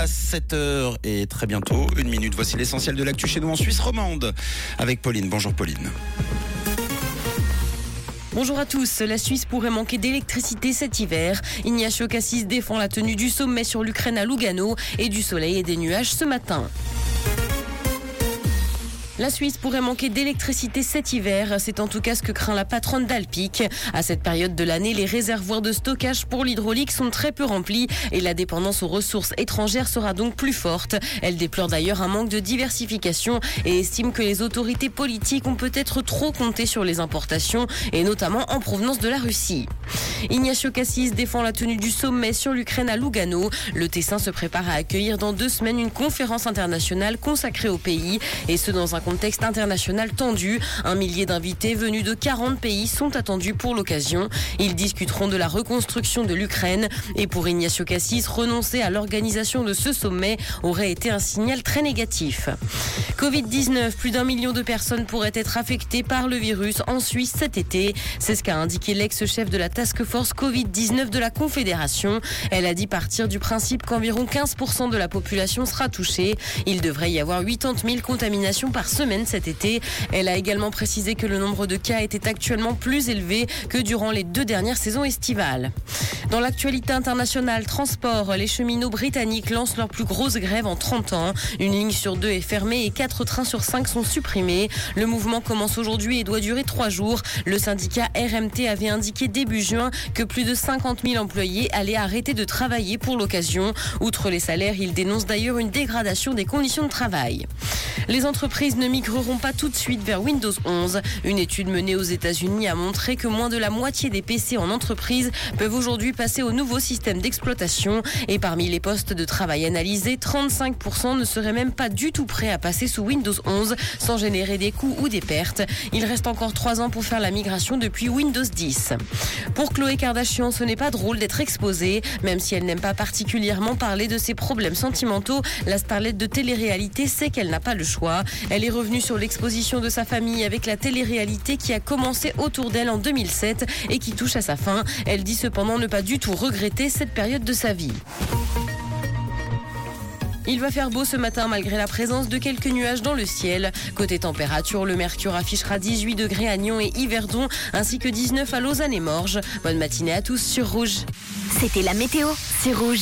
à 7h et très bientôt, une minute. Voici l'essentiel de l'actu chez nous en Suisse romande avec Pauline. Bonjour Pauline. Bonjour à tous. La Suisse pourrait manquer d'électricité cet hiver. Ignacio Cassis défend la tenue du sommet sur l'Ukraine à Lugano et du soleil et des nuages ce matin. La Suisse pourrait manquer d'électricité cet hiver. C'est en tout cas ce que craint la patronne d'Alpic. À cette période de l'année, les réservoirs de stockage pour l'hydraulique sont très peu remplis et la dépendance aux ressources étrangères sera donc plus forte. Elle déplore d'ailleurs un manque de diversification et estime que les autorités politiques ont peut-être trop compté sur les importations et notamment en provenance de la Russie. Ignacio Cassis défend la tenue du sommet sur l'Ukraine à Lugano. Le Tessin se prépare à accueillir dans deux semaines une conférence internationale consacrée au pays et ce dans un contexte international tendu. Un millier d'invités venus de 40 pays sont attendus pour l'occasion. Ils discuteront de la reconstruction de l'Ukraine et pour Ignacio Cassis, renoncer à l'organisation de ce sommet aurait été un signal très négatif. Covid-19, plus d'un million de personnes pourraient être affectées par le virus en Suisse cet été. C'est ce qu'a indiqué l'ex-chef de la Task Force Covid-19 de la Confédération. Elle a dit partir du principe qu'environ 15% de la population sera touchée. Il devrait y avoir 80 000 contaminations par semaine cet été. Elle a également précisé que le nombre de cas était actuellement plus élevé que durant les deux dernières saisons estivales. Dans l'actualité internationale, transport, les cheminots britanniques lancent leur plus grosse grève en 30 ans. Une ligne sur deux est fermée et quatre trains sur cinq sont supprimés. Le mouvement commence aujourd'hui et doit durer trois jours. Le syndicat RMT avait indiqué début juin que plus de 50 000 employés allaient arrêter de travailler pour l'occasion. Outre les salaires, ils dénoncent d'ailleurs une dégradation des conditions de travail. Les entreprises ne migreront pas tout de suite vers Windows 11. Une étude menée aux États-Unis a montré que moins de la moitié des PC en entreprise peuvent aujourd'hui passer au nouveau système d'exploitation. Et parmi les postes de travail analysés, 35% ne seraient même pas du tout prêts à passer sous Windows 11 sans générer des coûts ou des pertes. Il reste encore trois ans pour faire la migration depuis Windows 10. Pour Chloé Kardashian, ce n'est pas drôle d'être exposée. Même si elle n'aime pas particulièrement parler de ses problèmes sentimentaux, la starlette de télé-réalité sait qu'elle n'a pas le choix. Elle est revenue sur l'exposition de sa famille avec la télé-réalité qui a commencé autour d'elle en 2007 et qui touche à sa fin. Elle dit cependant ne pas du tout regretter cette période de sa vie. Il va faire beau ce matin malgré la présence de quelques nuages dans le ciel. Côté température, le mercure affichera 18 degrés à Nyon et Yverdon ainsi que 19 à Lausanne et Morges. Bonne matinée à tous sur Rouge. C'était la météo, c'est Rouge.